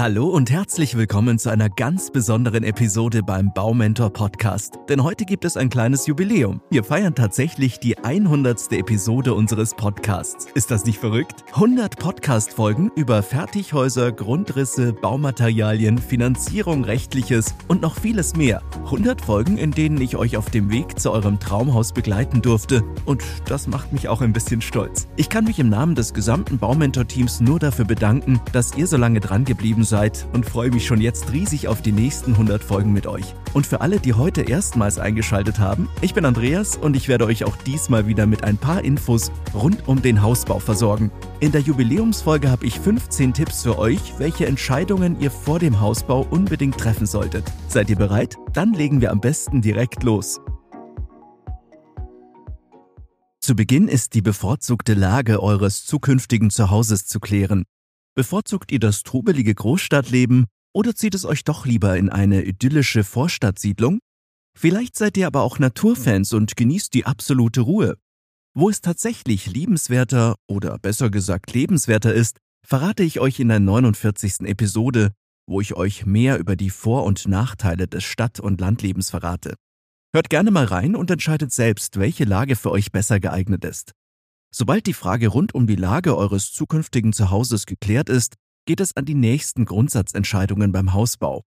Hallo und herzlich willkommen zu einer ganz besonderen Episode beim Baumentor Podcast. Denn heute gibt es ein kleines Jubiläum. Wir feiern tatsächlich die 100. Episode unseres Podcasts. Ist das nicht verrückt? 100 Podcast-Folgen über Fertighäuser, Grundrisse, Baumaterialien, Finanzierung, Rechtliches und noch vieles mehr. 100 Folgen, in denen ich euch auf dem Weg zu eurem Traumhaus begleiten durfte. Und das macht mich auch ein bisschen stolz. Ich kann mich im Namen des gesamten Baumentor-Teams nur dafür bedanken, dass ihr so lange dran geblieben seid und freue mich schon jetzt riesig auf die nächsten 100 Folgen mit euch. Und für alle, die heute erstmals eingeschaltet haben, ich bin Andreas und ich werde euch auch diesmal wieder mit ein paar Infos rund um den Hausbau versorgen. In der Jubiläumsfolge habe ich 15 Tipps für euch, welche Entscheidungen ihr vor dem Hausbau unbedingt treffen solltet. Seid ihr bereit? Dann legen wir am besten direkt los. Zu Beginn ist die bevorzugte Lage eures zukünftigen Zuhauses zu klären. Bevorzugt ihr das trubelige Großstadtleben oder zieht es euch doch lieber in eine idyllische Vorstadtsiedlung? Vielleicht seid ihr aber auch Naturfans und genießt die absolute Ruhe. Wo es tatsächlich liebenswerter oder besser gesagt lebenswerter ist, verrate ich euch in der 49. Episode, wo ich euch mehr über die Vor- und Nachteile des Stadt- und Landlebens verrate. Hört gerne mal rein und entscheidet selbst, welche Lage für euch besser geeignet ist. Sobald die Frage rund um die Lage eures zukünftigen Zuhauses geklärt ist, geht es an die nächsten Grundsatzentscheidungen beim Hausbau.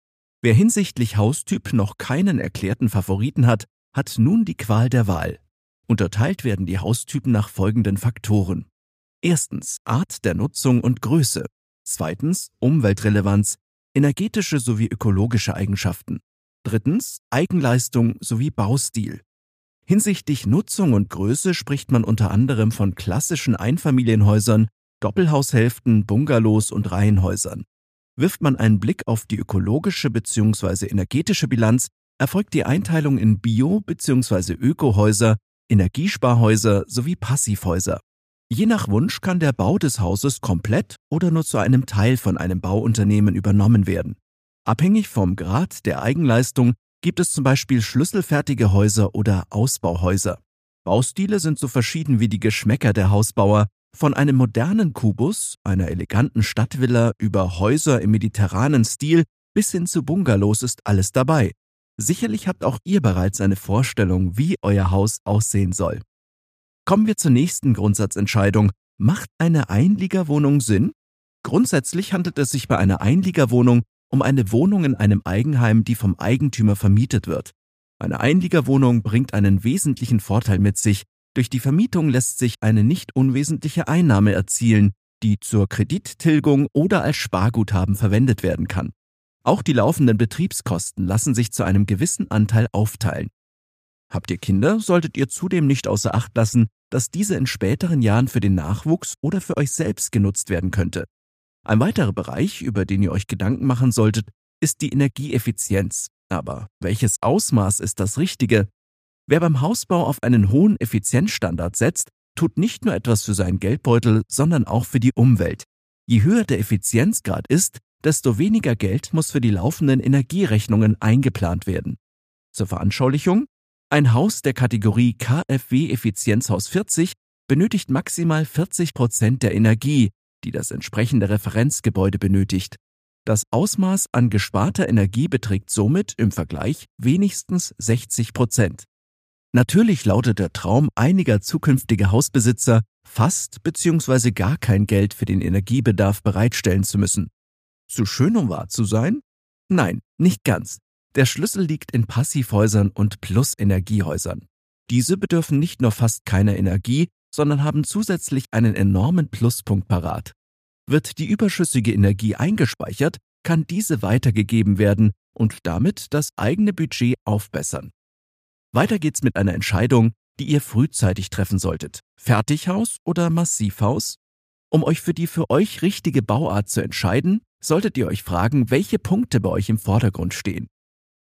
Wer hinsichtlich Haustyp noch keinen erklärten Favoriten hat, hat nun die Qual der Wahl. Unterteilt werden die Haustypen nach folgenden Faktoren. Erstens Art der Nutzung und Größe. Zweitens Umweltrelevanz, energetische sowie ökologische Eigenschaften. Drittens Eigenleistung sowie Baustil. Hinsichtlich Nutzung und Größe spricht man unter anderem von klassischen Einfamilienhäusern, Doppelhaushälften, Bungalows und Reihenhäusern. Wirft man einen Blick auf die ökologische bzw. energetische Bilanz, erfolgt die Einteilung in Bio- bzw. Ökohäuser, Energiesparhäuser sowie Passivhäuser. Je nach Wunsch kann der Bau des Hauses komplett oder nur zu einem Teil von einem Bauunternehmen übernommen werden. Abhängig vom Grad der Eigenleistung gibt es zum Beispiel schlüsselfertige Häuser oder Ausbauhäuser. Baustile sind so verschieden wie die Geschmäcker der Hausbauer, von einem modernen Kubus, einer eleganten Stadtvilla über Häuser im mediterranen Stil bis hin zu Bungalows ist alles dabei. Sicherlich habt auch ihr bereits eine Vorstellung, wie euer Haus aussehen soll. Kommen wir zur nächsten Grundsatzentscheidung. Macht eine Einliegerwohnung Sinn? Grundsätzlich handelt es sich bei einer Einliegerwohnung um eine Wohnung in einem Eigenheim, die vom Eigentümer vermietet wird. Eine Einliegerwohnung bringt einen wesentlichen Vorteil mit sich. Durch die Vermietung lässt sich eine nicht unwesentliche Einnahme erzielen, die zur Kredittilgung oder als Sparguthaben verwendet werden kann. Auch die laufenden Betriebskosten lassen sich zu einem gewissen Anteil aufteilen. Habt ihr Kinder, solltet ihr zudem nicht außer Acht lassen, dass diese in späteren Jahren für den Nachwuchs oder für euch selbst genutzt werden könnte. Ein weiterer Bereich, über den ihr euch Gedanken machen solltet, ist die Energieeffizienz. Aber welches Ausmaß ist das Richtige? Wer beim Hausbau auf einen hohen Effizienzstandard setzt, tut nicht nur etwas für seinen Geldbeutel, sondern auch für die Umwelt. Je höher der Effizienzgrad ist, desto weniger Geld muss für die laufenden Energierechnungen eingeplant werden. Zur Veranschaulichung, ein Haus der Kategorie KfW Effizienzhaus 40 benötigt maximal 40 Prozent der Energie, die das entsprechende Referenzgebäude benötigt. Das Ausmaß an gesparter Energie beträgt somit im Vergleich wenigstens 60 Prozent. Natürlich lautet der Traum einiger zukünftiger Hausbesitzer, fast bzw. gar kein Geld für den Energiebedarf bereitstellen zu müssen. Zu schön, um wahr zu sein? Nein, nicht ganz. Der Schlüssel liegt in Passivhäusern und Plus-Energiehäusern. Diese bedürfen nicht nur fast keiner Energie, sondern haben zusätzlich einen enormen Pluspunkt parat. Wird die überschüssige Energie eingespeichert, kann diese weitergegeben werden und damit das eigene Budget aufbessern. Weiter geht's mit einer Entscheidung, die ihr frühzeitig treffen solltet. Fertighaus oder Massivhaus? Um euch für die für euch richtige Bauart zu entscheiden, solltet ihr euch fragen, welche Punkte bei euch im Vordergrund stehen.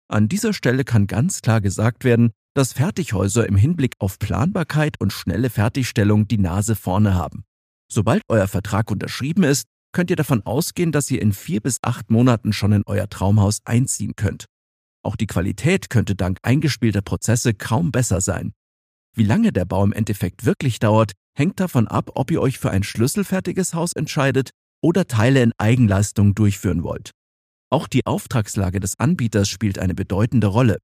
An dieser Stelle kann ganz klar gesagt werden, dass Fertighäuser im Hinblick auf Planbarkeit und schnelle Fertigstellung die Nase vorne haben. Sobald euer Vertrag unterschrieben ist, könnt ihr davon ausgehen, dass ihr in vier bis acht Monaten schon in euer Traumhaus einziehen könnt. Auch die Qualität könnte dank eingespielter Prozesse kaum besser sein. Wie lange der Bau im Endeffekt wirklich dauert, hängt davon ab, ob ihr euch für ein schlüsselfertiges Haus entscheidet oder Teile in Eigenleistung durchführen wollt. Auch die Auftragslage des Anbieters spielt eine bedeutende Rolle.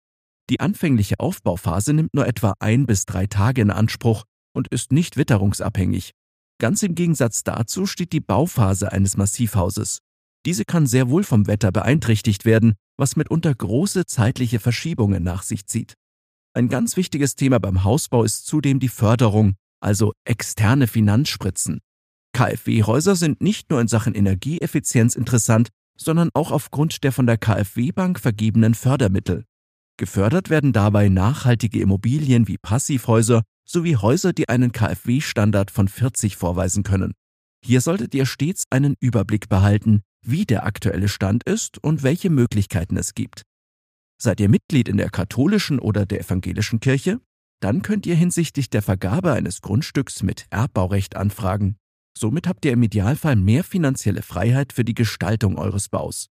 Die anfängliche Aufbauphase nimmt nur etwa ein bis drei Tage in Anspruch und ist nicht witterungsabhängig. Ganz im Gegensatz dazu steht die Bauphase eines Massivhauses. Diese kann sehr wohl vom Wetter beeinträchtigt werden, was mitunter große zeitliche Verschiebungen nach sich zieht. Ein ganz wichtiges Thema beim Hausbau ist zudem die Förderung, also externe Finanzspritzen. KfW-Häuser sind nicht nur in Sachen Energieeffizienz interessant, sondern auch aufgrund der von der KfW-Bank vergebenen Fördermittel. Gefördert werden dabei nachhaltige Immobilien wie Passivhäuser sowie Häuser, die einen KfW-Standard von 40 vorweisen können. Hier solltet ihr stets einen Überblick behalten, wie der aktuelle Stand ist und welche Möglichkeiten es gibt. Seid ihr Mitglied in der katholischen oder der evangelischen Kirche? Dann könnt ihr hinsichtlich der Vergabe eines Grundstücks mit Erbbaurecht anfragen. Somit habt ihr im Idealfall mehr finanzielle Freiheit für die Gestaltung eures Baus.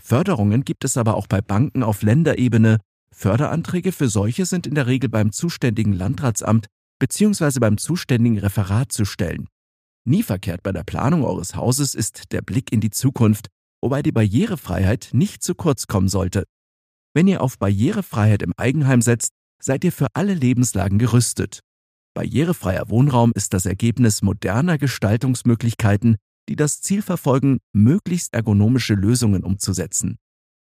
Förderungen gibt es aber auch bei Banken auf Länderebene. Förderanträge für solche sind in der Regel beim zuständigen Landratsamt bzw. beim zuständigen Referat zu stellen. Nie verkehrt bei der Planung eures Hauses ist der Blick in die Zukunft, wobei die Barrierefreiheit nicht zu kurz kommen sollte. Wenn ihr auf Barrierefreiheit im Eigenheim setzt, seid ihr für alle Lebenslagen gerüstet. Barrierefreier Wohnraum ist das Ergebnis moderner Gestaltungsmöglichkeiten, die das Ziel verfolgen, möglichst ergonomische Lösungen umzusetzen.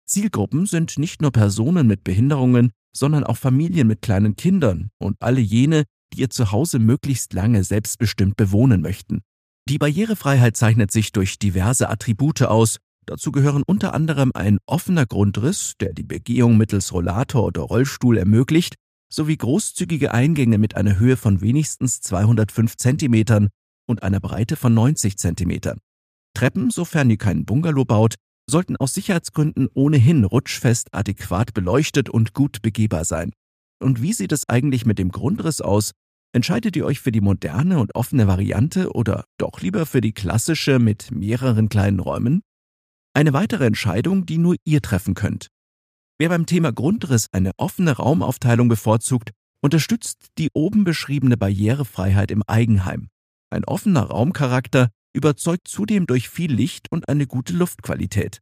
Zielgruppen sind nicht nur Personen mit Behinderungen, sondern auch Familien mit kleinen Kindern und alle jene, die ihr Zuhause möglichst lange selbstbestimmt bewohnen möchten. Die Barrierefreiheit zeichnet sich durch diverse Attribute aus. Dazu gehören unter anderem ein offener Grundriss, der die Begehung mittels Rollator oder Rollstuhl ermöglicht, sowie großzügige Eingänge mit einer Höhe von wenigstens 205 cm und einer Breite von 90 cm. Treppen, sofern ihr keinen Bungalow baut, sollten aus Sicherheitsgründen ohnehin rutschfest, adäquat beleuchtet und gut begehbar sein. Und wie sieht es eigentlich mit dem Grundriss aus? Entscheidet ihr euch für die moderne und offene Variante oder doch lieber für die klassische mit mehreren kleinen Räumen? Eine weitere Entscheidung, die nur ihr treffen könnt. Wer beim Thema Grundriss eine offene Raumaufteilung bevorzugt, unterstützt die oben beschriebene Barrierefreiheit im Eigenheim. Ein offener Raumcharakter überzeugt zudem durch viel Licht und eine gute Luftqualität.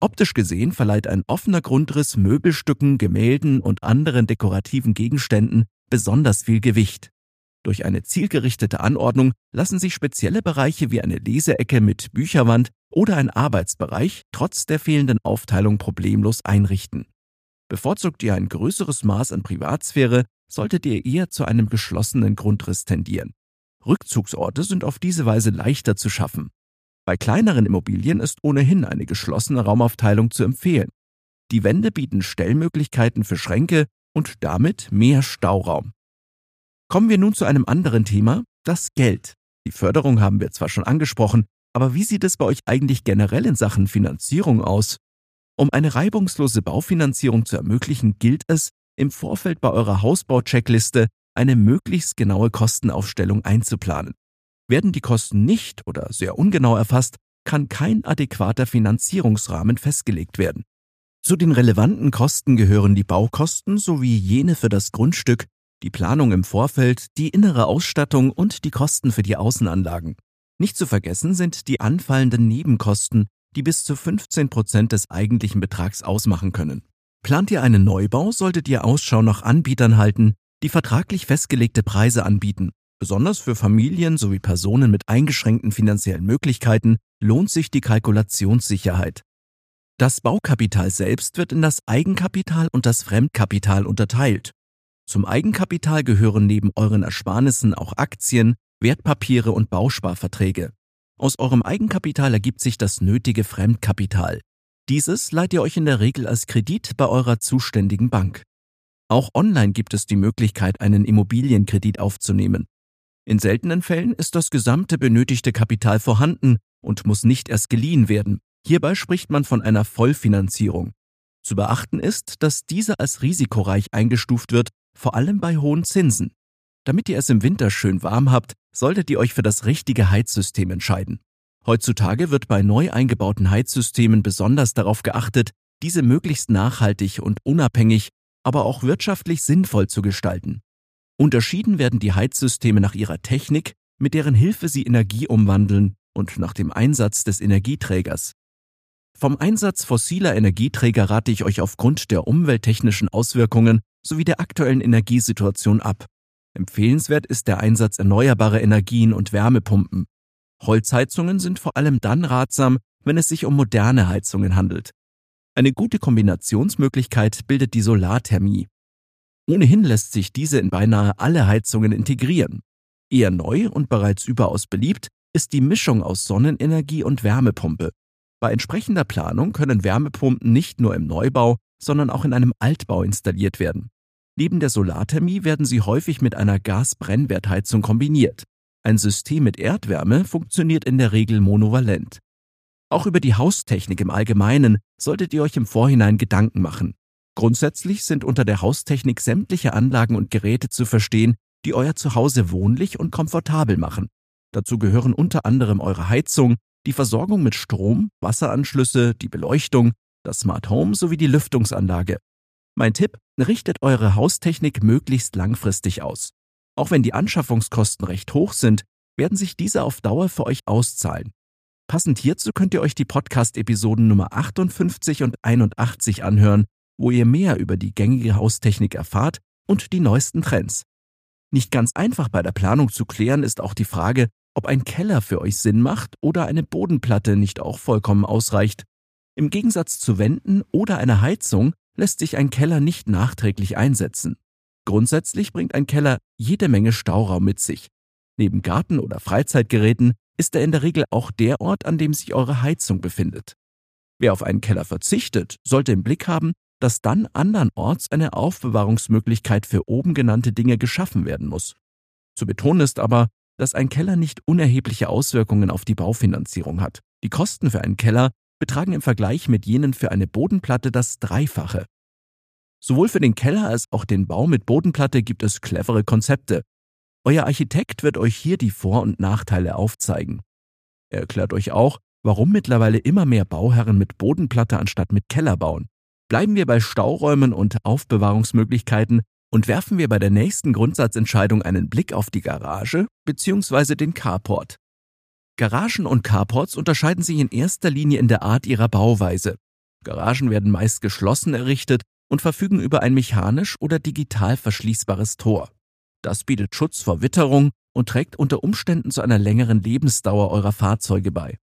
Optisch gesehen verleiht ein offener Grundriss Möbelstücken, Gemälden und anderen dekorativen Gegenständen besonders viel Gewicht. Durch eine zielgerichtete Anordnung lassen sich spezielle Bereiche wie eine Leseecke mit Bücherwand oder ein Arbeitsbereich trotz der fehlenden Aufteilung problemlos einrichten. Bevorzugt ihr ein größeres Maß an Privatsphäre, solltet ihr eher zu einem geschlossenen Grundriss tendieren. Rückzugsorte sind auf diese Weise leichter zu schaffen. Bei kleineren Immobilien ist ohnehin eine geschlossene Raumaufteilung zu empfehlen. Die Wände bieten Stellmöglichkeiten für Schränke und damit mehr Stauraum. Kommen wir nun zu einem anderen Thema, das Geld. Die Förderung haben wir zwar schon angesprochen, aber wie sieht es bei euch eigentlich generell in Sachen Finanzierung aus? Um eine reibungslose Baufinanzierung zu ermöglichen, gilt es, im Vorfeld bei eurer Hausbau-Checkliste eine möglichst genaue Kostenaufstellung einzuplanen. Werden die Kosten nicht oder sehr ungenau erfasst, kann kein adäquater Finanzierungsrahmen festgelegt werden. Zu den relevanten Kosten gehören die Baukosten sowie jene für das Grundstück, die Planung im Vorfeld, die innere Ausstattung und die Kosten für die Außenanlagen. Nicht zu vergessen sind die anfallenden Nebenkosten, die bis zu 15 Prozent des eigentlichen Betrags ausmachen können. Plant ihr einen Neubau, solltet ihr Ausschau nach Anbietern halten, die vertraglich festgelegte Preise anbieten. Besonders für Familien sowie Personen mit eingeschränkten finanziellen Möglichkeiten lohnt sich die Kalkulationssicherheit. Das Baukapital selbst wird in das Eigenkapital und das Fremdkapital unterteilt. Zum Eigenkapital gehören neben euren Ersparnissen auch Aktien, Wertpapiere und Bausparverträge. Aus eurem Eigenkapital ergibt sich das nötige Fremdkapital. Dieses leiht ihr euch in der Regel als Kredit bei eurer zuständigen Bank. Auch online gibt es die Möglichkeit, einen Immobilienkredit aufzunehmen. In seltenen Fällen ist das gesamte benötigte Kapital vorhanden und muss nicht erst geliehen werden. Hierbei spricht man von einer Vollfinanzierung. Zu beachten ist, dass diese als risikoreich eingestuft wird vor allem bei hohen Zinsen. Damit ihr es im Winter schön warm habt, solltet ihr euch für das richtige Heizsystem entscheiden. Heutzutage wird bei neu eingebauten Heizsystemen besonders darauf geachtet, diese möglichst nachhaltig und unabhängig, aber auch wirtschaftlich sinnvoll zu gestalten. Unterschieden werden die Heizsysteme nach ihrer Technik, mit deren Hilfe sie Energie umwandeln und nach dem Einsatz des Energieträgers. Vom Einsatz fossiler Energieträger rate ich euch aufgrund der umwelttechnischen Auswirkungen sowie der aktuellen Energiesituation ab. Empfehlenswert ist der Einsatz erneuerbarer Energien und Wärmepumpen. Holzheizungen sind vor allem dann ratsam, wenn es sich um moderne Heizungen handelt. Eine gute Kombinationsmöglichkeit bildet die Solarthermie. Ohnehin lässt sich diese in beinahe alle Heizungen integrieren. Eher neu und bereits überaus beliebt ist die Mischung aus Sonnenenergie und Wärmepumpe. Bei entsprechender Planung können Wärmepumpen nicht nur im Neubau, sondern auch in einem Altbau installiert werden. Neben der Solarthermie werden sie häufig mit einer Gasbrennwertheizung kombiniert. Ein System mit Erdwärme funktioniert in der Regel monovalent. Auch über die Haustechnik im Allgemeinen solltet ihr euch im Vorhinein Gedanken machen. Grundsätzlich sind unter der Haustechnik sämtliche Anlagen und Geräte zu verstehen, die euer Zuhause wohnlich und komfortabel machen. Dazu gehören unter anderem eure Heizung, die Versorgung mit Strom, Wasseranschlüsse, die Beleuchtung, das Smart Home sowie die Lüftungsanlage. Mein Tipp, richtet eure Haustechnik möglichst langfristig aus. Auch wenn die Anschaffungskosten recht hoch sind, werden sich diese auf Dauer für euch auszahlen. Passend hierzu könnt ihr euch die Podcast-Episoden Nummer 58 und 81 anhören, wo ihr mehr über die gängige Haustechnik erfahrt und die neuesten Trends. Nicht ganz einfach bei der Planung zu klären ist auch die Frage, ob ein Keller für euch Sinn macht oder eine Bodenplatte nicht auch vollkommen ausreicht. Im Gegensatz zu Wänden oder einer Heizung lässt sich ein Keller nicht nachträglich einsetzen. Grundsätzlich bringt ein Keller jede Menge Stauraum mit sich. Neben Garten- oder Freizeitgeräten ist er in der Regel auch der Ort, an dem sich eure Heizung befindet. Wer auf einen Keller verzichtet, sollte im Blick haben, dass dann andernorts eine Aufbewahrungsmöglichkeit für oben genannte Dinge geschaffen werden muss. Zu betonen ist aber, dass ein Keller nicht unerhebliche Auswirkungen auf die Baufinanzierung hat. Die Kosten für einen Keller betragen im Vergleich mit jenen für eine Bodenplatte das Dreifache. Sowohl für den Keller als auch den Bau mit Bodenplatte gibt es clevere Konzepte. Euer Architekt wird euch hier die Vor- und Nachteile aufzeigen. Er erklärt euch auch, warum mittlerweile immer mehr Bauherren mit Bodenplatte anstatt mit Keller bauen. Bleiben wir bei Stauräumen und Aufbewahrungsmöglichkeiten und werfen wir bei der nächsten Grundsatzentscheidung einen Blick auf die Garage bzw. den Carport. Garagen und Carports unterscheiden sich in erster Linie in der Art ihrer Bauweise. Garagen werden meist geschlossen errichtet und verfügen über ein mechanisch oder digital verschließbares Tor. Das bietet Schutz vor Witterung und trägt unter Umständen zu einer längeren Lebensdauer eurer Fahrzeuge bei.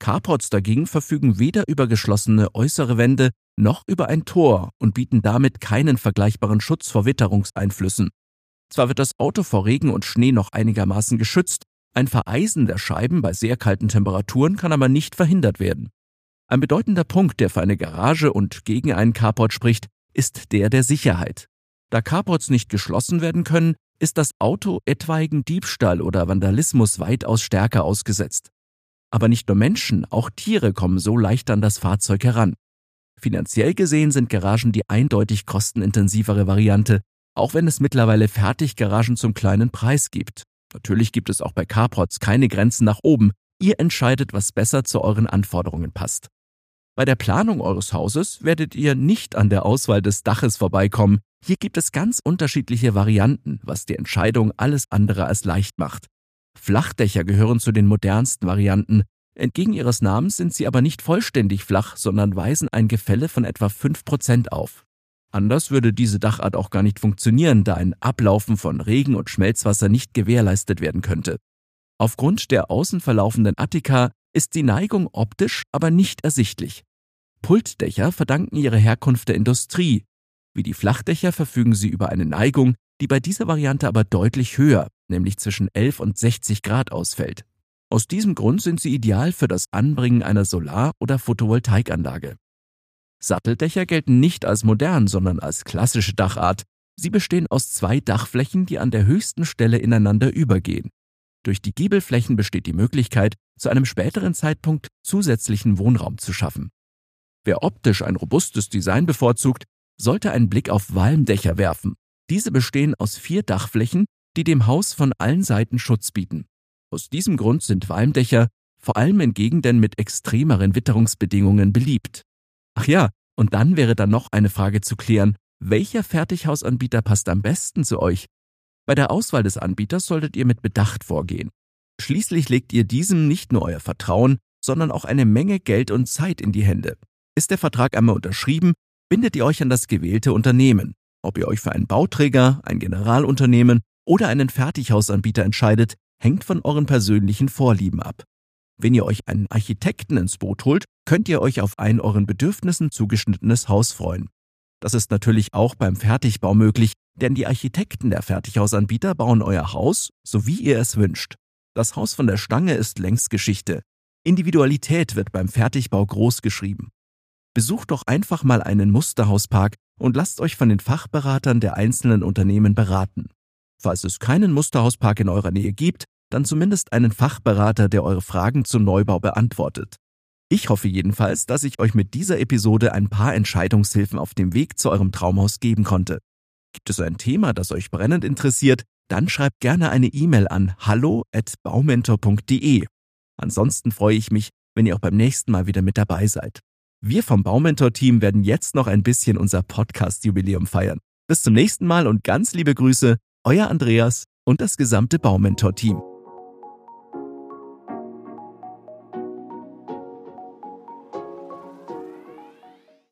Carports dagegen verfügen weder über geschlossene äußere Wände noch über ein Tor und bieten damit keinen vergleichbaren Schutz vor Witterungseinflüssen. Zwar wird das Auto vor Regen und Schnee noch einigermaßen geschützt, ein Vereisen der Scheiben bei sehr kalten Temperaturen kann aber nicht verhindert werden. Ein bedeutender Punkt, der für eine Garage und gegen einen Carport spricht, ist der der Sicherheit. Da Carports nicht geschlossen werden können, ist das Auto etwaigen Diebstahl oder Vandalismus weitaus stärker ausgesetzt. Aber nicht nur Menschen, auch Tiere kommen so leicht an das Fahrzeug heran. Finanziell gesehen sind Garagen die eindeutig kostenintensivere Variante, auch wenn es mittlerweile Fertiggaragen zum kleinen Preis gibt. Natürlich gibt es auch bei Carports keine Grenzen nach oben. Ihr entscheidet, was besser zu euren Anforderungen passt. Bei der Planung eures Hauses werdet ihr nicht an der Auswahl des Daches vorbeikommen. Hier gibt es ganz unterschiedliche Varianten, was die Entscheidung alles andere als leicht macht. Flachdächer gehören zu den modernsten Varianten. Entgegen ihres Namens sind sie aber nicht vollständig flach, sondern weisen ein Gefälle von etwa 5% auf. Anders würde diese Dachart auch gar nicht funktionieren, da ein Ablaufen von Regen und Schmelzwasser nicht gewährleistet werden könnte. Aufgrund der außen verlaufenden Attika ist die Neigung optisch aber nicht ersichtlich. Pultdächer verdanken ihre Herkunft der Industrie. Wie die Flachdächer verfügen sie über eine Neigung, die bei dieser Variante aber deutlich höher, nämlich zwischen 11 und 60 Grad ausfällt. Aus diesem Grund sind sie ideal für das Anbringen einer Solar- oder Photovoltaikanlage. Satteldächer gelten nicht als modern, sondern als klassische Dachart. Sie bestehen aus zwei Dachflächen, die an der höchsten Stelle ineinander übergehen. Durch die Giebelflächen besteht die Möglichkeit, zu einem späteren Zeitpunkt zusätzlichen Wohnraum zu schaffen. Wer optisch ein robustes Design bevorzugt, sollte einen Blick auf Walmdächer werfen. Diese bestehen aus vier Dachflächen, die dem Haus von allen Seiten Schutz bieten. Aus diesem Grund sind Walmdächer vor allem in Gegenden mit extremeren Witterungsbedingungen beliebt. Ach ja, und dann wäre da noch eine Frage zu klären. Welcher Fertighausanbieter passt am besten zu euch? Bei der Auswahl des Anbieters solltet ihr mit Bedacht vorgehen. Schließlich legt ihr diesem nicht nur euer Vertrauen, sondern auch eine Menge Geld und Zeit in die Hände. Ist der Vertrag einmal unterschrieben, bindet ihr euch an das gewählte Unternehmen. Ob ihr euch für einen Bauträger, ein Generalunternehmen oder einen Fertighausanbieter entscheidet, hängt von euren persönlichen Vorlieben ab. Wenn ihr euch einen Architekten ins Boot holt, könnt ihr euch auf ein euren Bedürfnissen zugeschnittenes Haus freuen. Das ist natürlich auch beim Fertigbau möglich, denn die Architekten der Fertighausanbieter bauen euer Haus, so wie ihr es wünscht. Das Haus von der Stange ist längst Geschichte. Individualität wird beim Fertigbau groß geschrieben. Besucht doch einfach mal einen Musterhauspark und lasst euch von den Fachberatern der einzelnen Unternehmen beraten. Falls es keinen Musterhauspark in eurer Nähe gibt, dann zumindest einen Fachberater, der eure Fragen zum Neubau beantwortet. Ich hoffe jedenfalls, dass ich euch mit dieser Episode ein paar Entscheidungshilfen auf dem Weg zu eurem Traumhaus geben konnte. Gibt es ein Thema, das euch brennend interessiert, dann schreibt gerne eine E-Mail an hallo@baumentor.de. Ansonsten freue ich mich, wenn ihr auch beim nächsten Mal wieder mit dabei seid. Wir vom Baumentor-Team werden jetzt noch ein bisschen unser Podcast-Jubiläum feiern. Bis zum nächsten Mal und ganz liebe Grüße, euer Andreas und das gesamte Baumentor-Team.